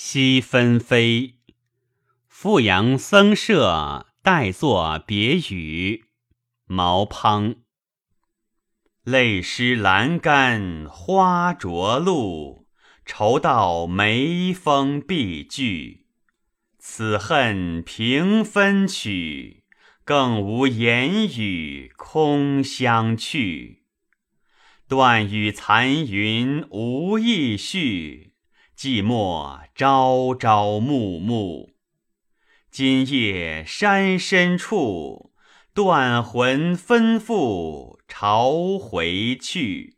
夕纷飞，富阳僧舍待作别语。毛滂。泪湿阑干花着露，愁到眉峰碧巨。此恨平分取，更无言语空相去。断语残云无意续，寂寞朝朝暮暮。今夜山深处。断魂分付朝回去。